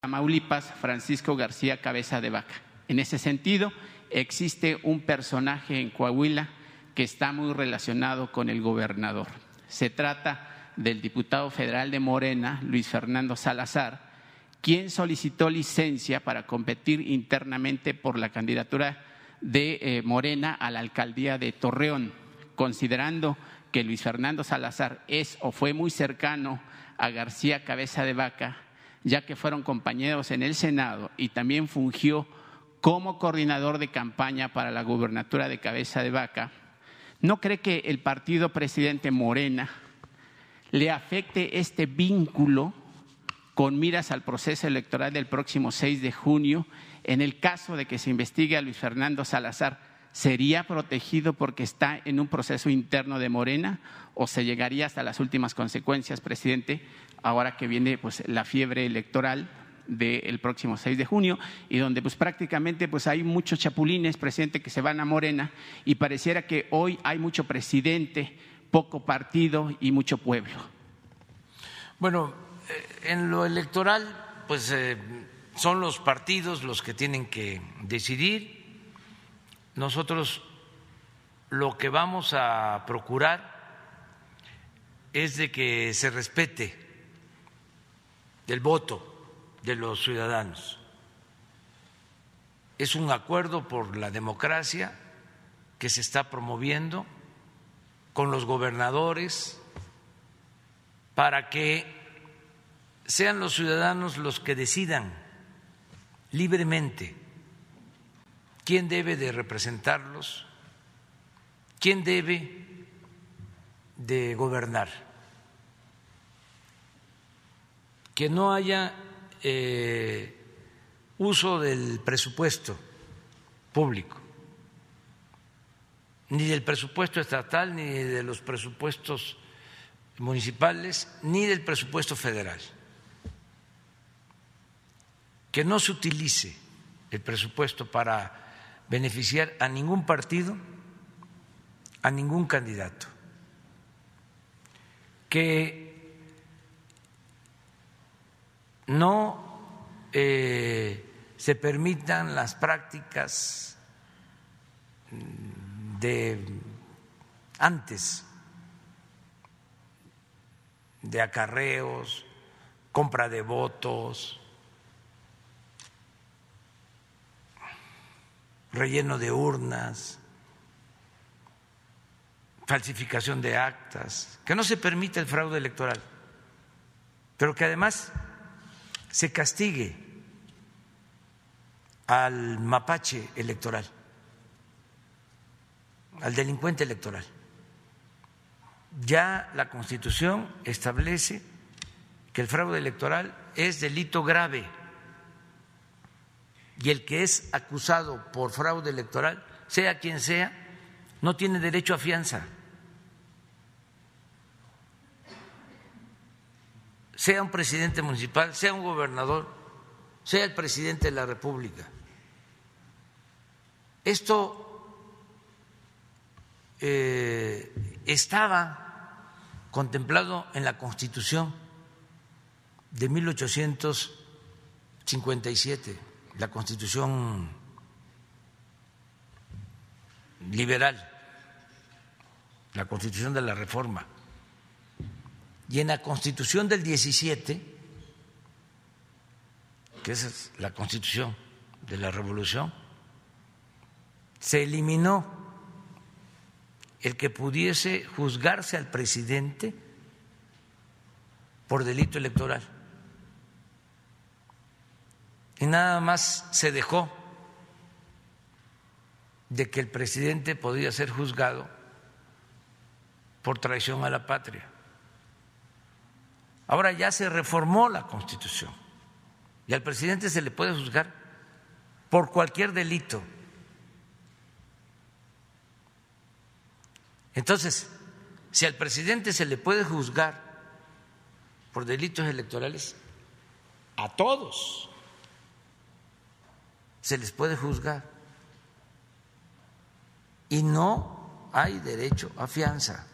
Tamaulipas, Francisco García Cabeza de Vaca. En ese sentido, existe un personaje en Coahuila que está muy relacionado con el gobernador. Se trata del diputado federal de Morena, Luis Fernando Salazar, quien solicitó licencia para competir internamente por la candidatura de eh, Morena a la alcaldía de Torreón, considerando que Luis Fernando Salazar es o fue muy cercano a García Cabeza de Vaca, ya que fueron compañeros en el Senado y también fungió como coordinador de campaña para la gubernatura de Cabeza de Vaca, ¿no cree que el partido presidente Morena le afecte este vínculo con miras al proceso electoral del próximo 6 de junio en el caso de que se investigue a Luis Fernando Salazar? ¿Sería protegido porque está en un proceso interno de Morena o se llegaría hasta las últimas consecuencias, presidente, ahora que viene pues, la fiebre electoral del próximo 6 de junio y donde pues prácticamente pues hay muchos chapulines, presidente, que se van a Morena y pareciera que hoy hay mucho presidente, poco partido y mucho pueblo. Bueno, eh, en lo electoral pues eh, son los partidos los que tienen que decidir. Nosotros lo que vamos a procurar es de que se respete el voto de los ciudadanos. Es un acuerdo por la democracia que se está promoviendo con los gobernadores para que sean los ciudadanos los que decidan libremente quién debe de representarlos, quién debe de gobernar, que no haya eh, uso del presupuesto público, ni del presupuesto estatal, ni de los presupuestos municipales, ni del presupuesto federal. Que no se utilice el presupuesto para beneficiar a ningún partido, a ningún candidato. Que no eh, se permitan las prácticas de antes de acarreos, compra de votos, relleno de urnas, falsificación de actas, que no se permita el fraude electoral, pero que además se castigue al mapache electoral, al delincuente electoral. Ya la Constitución establece que el fraude electoral es delito grave y el que es acusado por fraude electoral, sea quien sea, no tiene derecho a fianza. Sea un presidente municipal, sea un gobernador, sea el presidente de la República. Esto eh, estaba contemplado en la Constitución de 1857, la Constitución liberal, la Constitución de la Reforma. Y en la Constitución del 17, que es la Constitución de la Revolución, se eliminó el que pudiese juzgarse al presidente por delito electoral. Y nada más se dejó de que el presidente podía ser juzgado por traición a la patria. Ahora ya se reformó la Constitución y al presidente se le puede juzgar por cualquier delito. Entonces, si al presidente se le puede juzgar por delitos electorales, a todos se les puede juzgar. Y no hay derecho a fianza.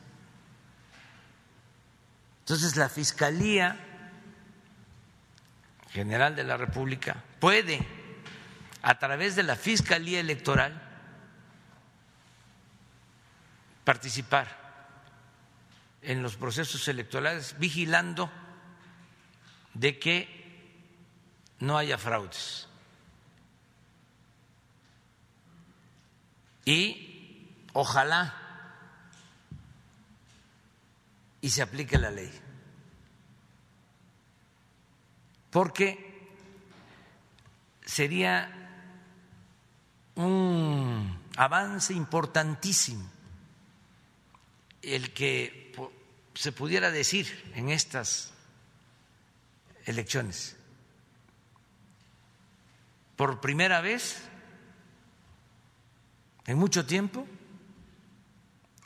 Entonces la Fiscalía General de la República puede, a través de la Fiscalía Electoral, participar en los procesos electorales vigilando de que no haya fraudes. Y ojalá y se aplique la ley. Porque sería un avance importantísimo el que se pudiera decir en estas elecciones. Por primera vez en mucho tiempo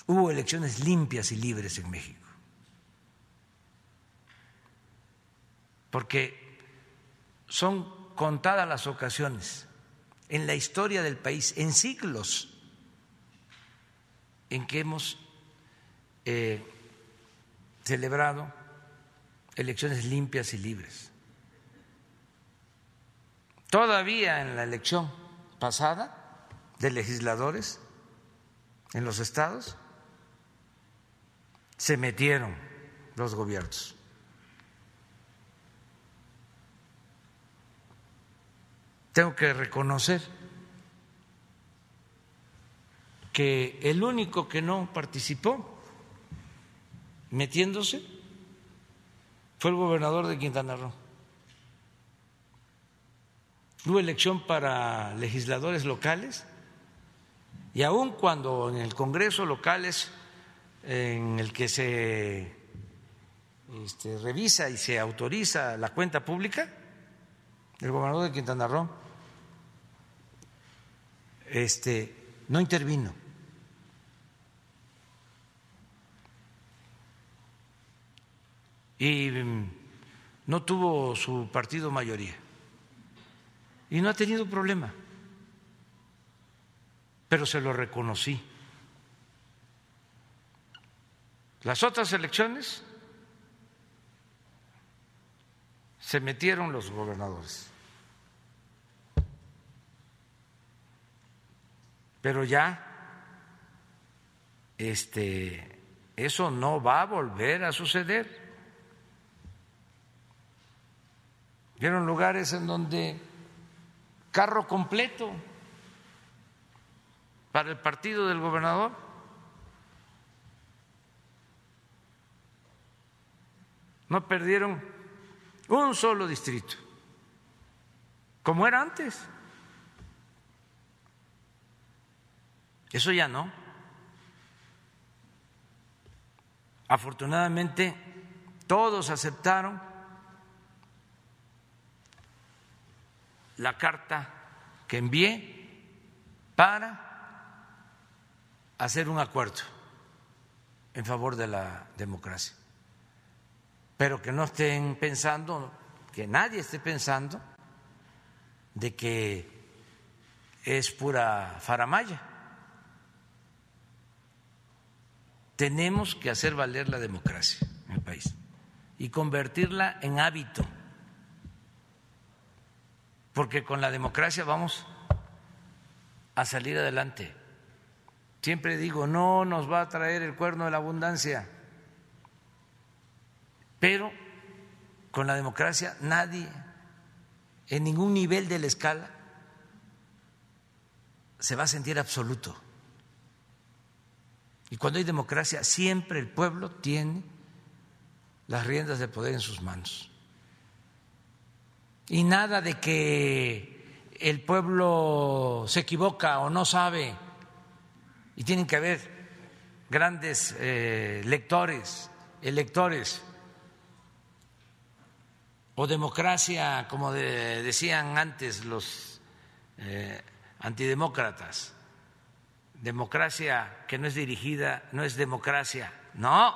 hubo elecciones limpias y libres en México. Porque son contadas las ocasiones en la historia del país, en siglos, en que hemos eh, celebrado elecciones limpias y libres. Todavía en la elección pasada de legisladores en los estados se metieron los gobiernos. Tengo que reconocer que el único que no participó metiéndose fue el gobernador de Quintana Roo. Hubo elección para legisladores locales y aun cuando en el Congreso locales en el que se este, revisa y se autoriza la cuenta pública, el gobernador de Quintana Roo este, no intervino. y mm, no tuvo su partido mayoría y no ha tenido problema, pero se lo reconocí. Las otras elecciones se metieron los gobernadores, pero ya este eso no va a volver a suceder. Vieron lugares en donde carro completo para el partido del gobernador. No perdieron un solo distrito, como era antes. Eso ya no. Afortunadamente, todos aceptaron la carta que envié para hacer un acuerdo en favor de la democracia. Pero que no estén pensando, que nadie esté pensando de que es pura faramaya. Tenemos que hacer valer la democracia en el país y convertirla en hábito porque con la democracia vamos a salir adelante. Siempre digo, no nos va a traer el cuerno de la abundancia, pero con la democracia nadie, en ningún nivel de la escala, se va a sentir absoluto. Y cuando hay democracia, siempre el pueblo tiene las riendas del poder en sus manos. Y nada de que el pueblo se equivoca o no sabe. Y tienen que haber grandes eh, lectores, electores. O democracia, como decían antes los eh, antidemócratas, democracia que no es dirigida, no es democracia, no,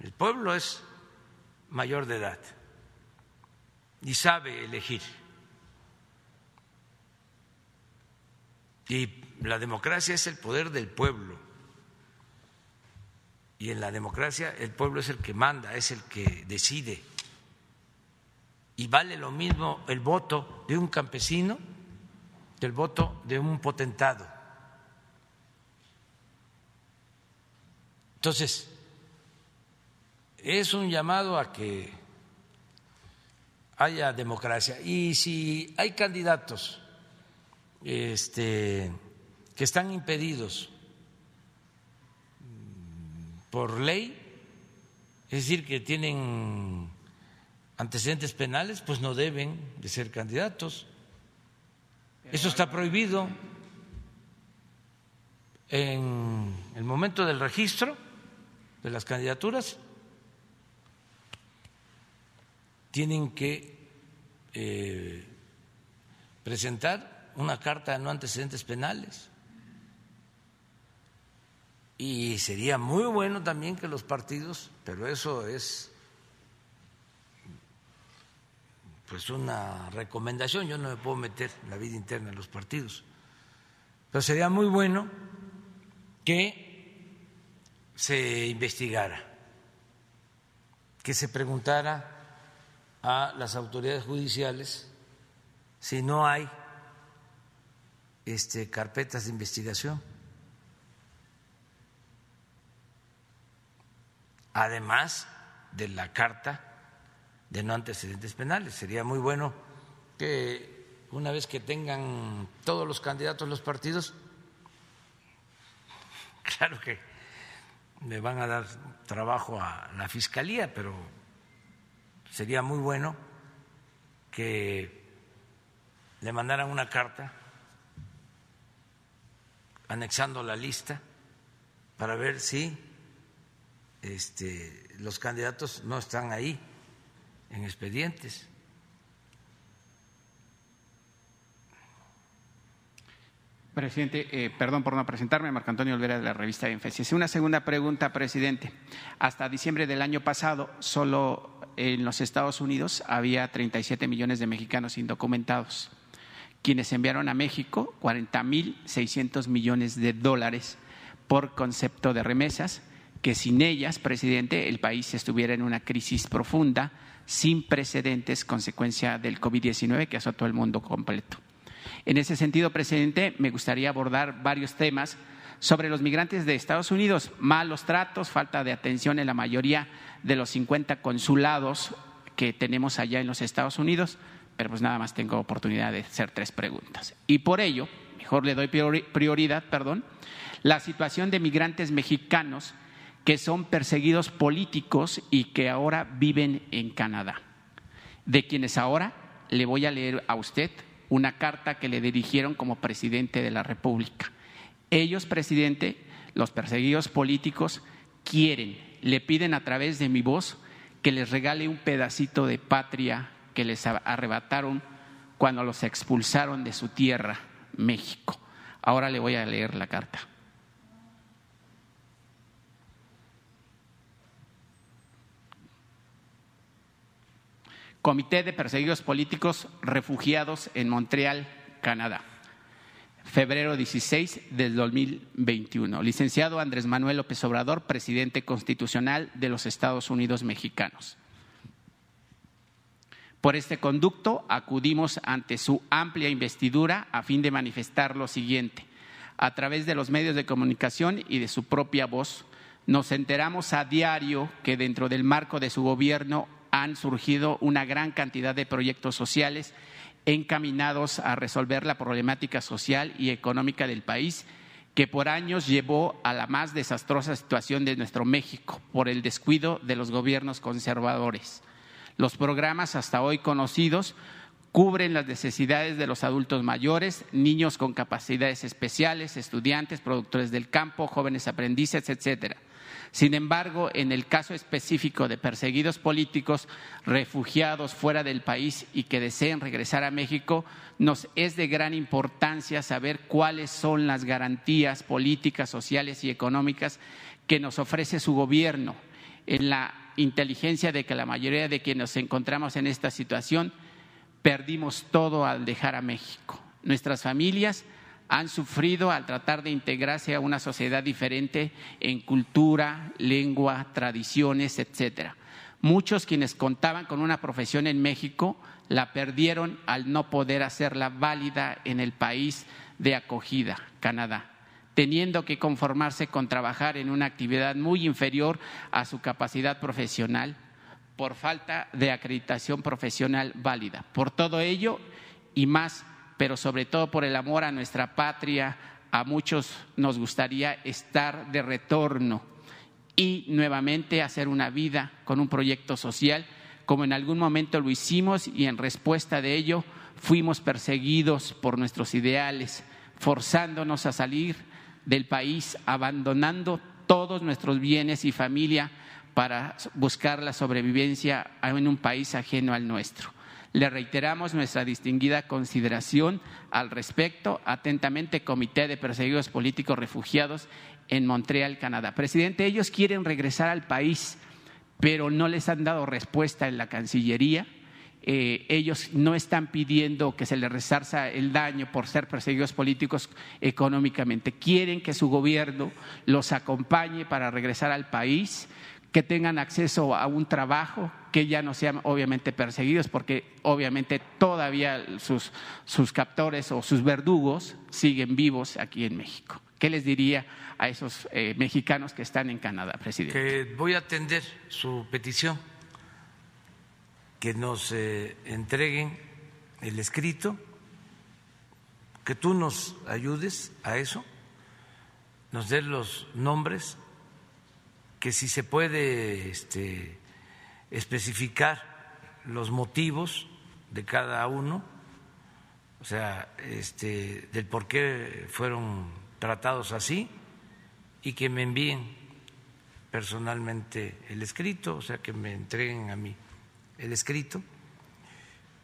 el pueblo es mayor de edad y sabe elegir. Y la democracia es el poder del pueblo. Y en la democracia el pueblo es el que manda, es el que decide. y vale lo mismo el voto de un campesino del voto de un potentado. Entonces, es un llamado a que haya democracia. Y si hay candidatos este, que están impedidos por ley, es decir, que tienen antecedentes penales, pues no deben de ser candidatos. Eso está prohibido en el momento del registro de las candidaturas. Tienen que eh, presentar una carta de no antecedentes penales. Y sería muy bueno también que los partidos, pero eso es pues una recomendación, yo no me puedo meter en la vida interna de los partidos, pero sería muy bueno que se investigara, que se preguntara a las autoridades judiciales si no hay este, carpetas de investigación. Además de la carta de no antecedentes penales. Sería muy bueno que una vez que tengan todos los candidatos los partidos, claro que le van a dar trabajo a la fiscalía, pero sería muy bueno que le mandaran una carta anexando la lista para ver si este, los candidatos no están ahí en expedientes. Presidente, eh, perdón por no presentarme, Marco Antonio Olvera de la revista Énfasis. Una segunda pregunta, presidente. Hasta diciembre del año pasado, solo en los Estados Unidos había 37 millones de mexicanos indocumentados, quienes enviaron a México 40 mil 600 millones de dólares por concepto de remesas, que sin ellas, presidente, el país estuviera en una crisis profunda sin precedentes consecuencia del COVID-19 que azotó el mundo completo. En ese sentido, presidente, me gustaría abordar varios temas sobre los migrantes de Estados Unidos, malos tratos, falta de atención en la mayoría de los 50 consulados que tenemos allá en los Estados Unidos, pero pues nada más tengo oportunidad de hacer tres preguntas. Y por ello, mejor le doy prioridad, perdón, la situación de migrantes mexicanos que son perseguidos políticos y que ahora viven en Canadá, de quienes ahora le voy a leer a usted una carta que le dirigieron como presidente de la República. Ellos, presidente, los perseguidos políticos, quieren, le piden a través de mi voz que les regale un pedacito de patria que les arrebataron cuando los expulsaron de su tierra, México. Ahora le voy a leer la carta. Comité de Perseguidos Políticos Refugiados en Montreal, Canadá. Febrero 16 del 2021. Licenciado Andrés Manuel López Obrador, presidente constitucional de los Estados Unidos mexicanos. Por este conducto acudimos ante su amplia investidura a fin de manifestar lo siguiente. A través de los medios de comunicación y de su propia voz, nos enteramos a diario que dentro del marco de su gobierno han surgido una gran cantidad de proyectos sociales encaminados a resolver la problemática social y económica del país que por años llevó a la más desastrosa situación de nuestro México por el descuido de los gobiernos conservadores. Los programas hasta hoy conocidos cubren las necesidades de los adultos mayores, niños con capacidades especiales, estudiantes, productores del campo, jóvenes aprendices, etcétera sin embargo, en el caso específico de perseguidos políticos, refugiados fuera del país y que deseen regresar a México, nos es de gran importancia saber cuáles son las garantías políticas, sociales y económicas que nos ofrece su gobierno en la inteligencia de que la mayoría de quienes nos encontramos en esta situación perdimos todo al dejar a México. Nuestras familias han sufrido al tratar de integrarse a una sociedad diferente en cultura, lengua, tradiciones, etcétera. Muchos quienes contaban con una profesión en México la perdieron al no poder hacerla válida en el país de acogida, Canadá, teniendo que conformarse con trabajar en una actividad muy inferior a su capacidad profesional por falta de acreditación profesional válida. Por todo ello y más, pero sobre todo por el amor a nuestra patria, a muchos nos gustaría estar de retorno y nuevamente hacer una vida con un proyecto social, como en algún momento lo hicimos y en respuesta de ello fuimos perseguidos por nuestros ideales, forzándonos a salir del país, abandonando todos nuestros bienes y familia para buscar la sobrevivencia en un país ajeno al nuestro. Le reiteramos nuestra distinguida consideración al respecto. Atentamente, Comité de Perseguidos Políticos Refugiados en Montreal, Canadá. Presidente, ellos quieren regresar al país, pero no les han dado respuesta en la Cancillería. Eh, ellos no están pidiendo que se les resarza el daño por ser perseguidos políticos económicamente. Quieren que su gobierno los acompañe para regresar al país que tengan acceso a un trabajo, que ya no sean obviamente perseguidos, porque obviamente todavía sus, sus captores o sus verdugos siguen vivos aquí en México. ¿Qué les diría a esos eh, mexicanos que están en Canadá, presidente? Que voy a atender su petición, que nos eh, entreguen el escrito, que tú nos ayudes a eso, nos des los nombres que si se puede este, especificar los motivos de cada uno, o sea, este, del por qué fueron tratados así, y que me envíen personalmente el escrito, o sea, que me entreguen a mí el escrito,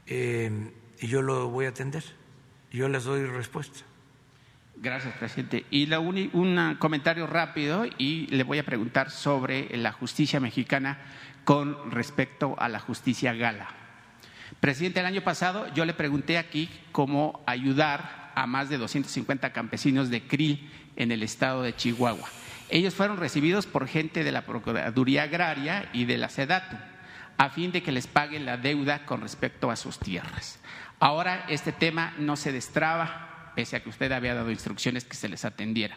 eh, y yo lo voy a atender, yo les doy respuesta. Gracias, presidente. Y un comentario rápido y le voy a preguntar sobre la justicia mexicana con respecto a la justicia gala. Presidente, el año pasado yo le pregunté aquí cómo ayudar a más de 250 campesinos de Krill en el estado de Chihuahua. Ellos fueron recibidos por gente de la Procuraduría Agraria y de la SEDATU a fin de que les paguen la deuda con respecto a sus tierras. Ahora este tema no se destraba pese a que usted había dado instrucciones que se les atendiera.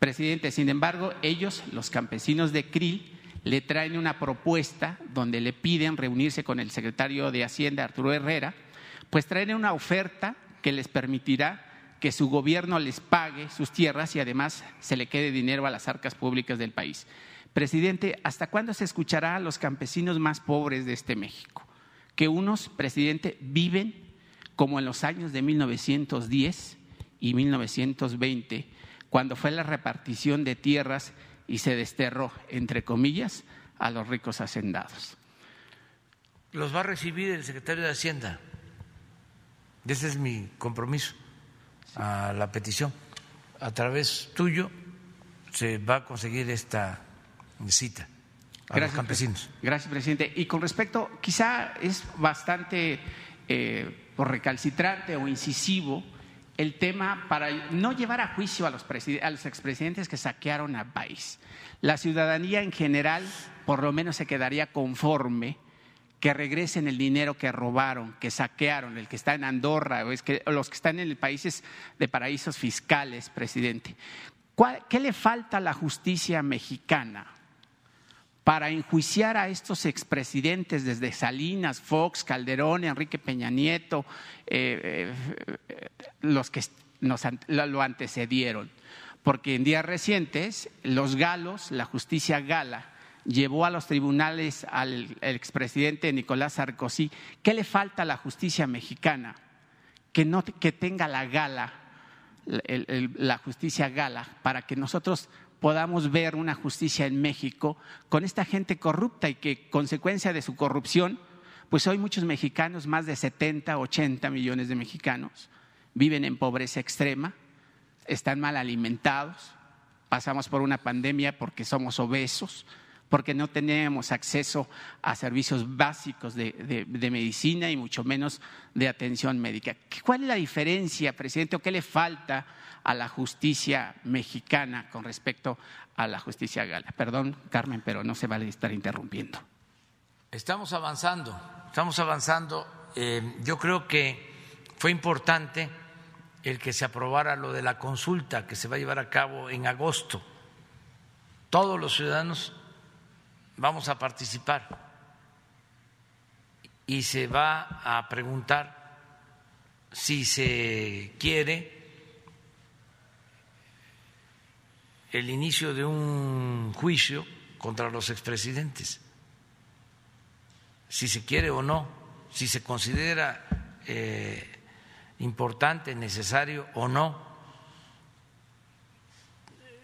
Presidente, sin embargo, ellos, los campesinos de Krill, le traen una propuesta donde le piden reunirse con el secretario de Hacienda, Arturo Herrera, pues traen una oferta que les permitirá que su gobierno les pague sus tierras y además se le quede dinero a las arcas públicas del país. Presidente, ¿hasta cuándo se escuchará a los campesinos más pobres de este México? Que unos, presidente, viven como en los años de 1910 y 1920, cuando fue la repartición de tierras y se desterró, entre comillas, a los ricos hacendados. Los va a recibir el secretario de Hacienda. Ese es mi compromiso a la petición. A través tuyo se va a conseguir esta cita a los campesinos. Gracias, presidente. Y con respecto, quizá es bastante eh, por recalcitrante o incisivo el tema para no llevar a juicio a los, a expresidentes que saquearon al país. La ciudadanía en general por lo menos se quedaría conforme que regresen el dinero que robaron, que saquearon, el que está en Andorra, o, los que están en países de paraísos fiscales, presidente. ¿Qué le falta a la justicia mexicana para enjuiciar a estos expresidentes desde Salinas, Fox, Calderón, Enrique Peña Nieto, eh, eh, los que nos, lo antecedieron. Porque en días recientes los galos, la justicia gala, llevó a los tribunales al expresidente Nicolás Sarkozy. ¿Qué le falta a la justicia mexicana? Que, no, que tenga la gala, la justicia gala, para que nosotros podamos ver una justicia en México con esta gente corrupta y que consecuencia de su corrupción, pues hoy muchos mexicanos, más de 70, 80 millones de mexicanos, viven en pobreza extrema, están mal alimentados, pasamos por una pandemia porque somos obesos, porque no tenemos acceso a servicios básicos de, medicina y mucho menos de atención médica. ¿Cuál es la diferencia, presidente, o qué le falta a la justicia mexicana con respecto a la justicia gala? Perdón, Carmen, pero no se vale estar interrumpiendo. Estamos avanzando, estamos avanzando. Eh, yo creo que fue importante el que se aprobara lo de la consulta que se va a llevar a cabo en agosto. Todos los ciudadanos vamos a participar y se va a preguntar si se quiere el inicio de un juicio contra los expresidentes, si se quiere o no, si se considera eh, importante, necesario o no.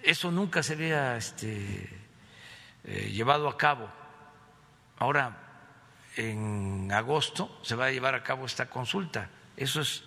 Eso nunca se había este, eh, llevado a cabo. Ahora, en agosto, se va a llevar a cabo esta consulta. Eso es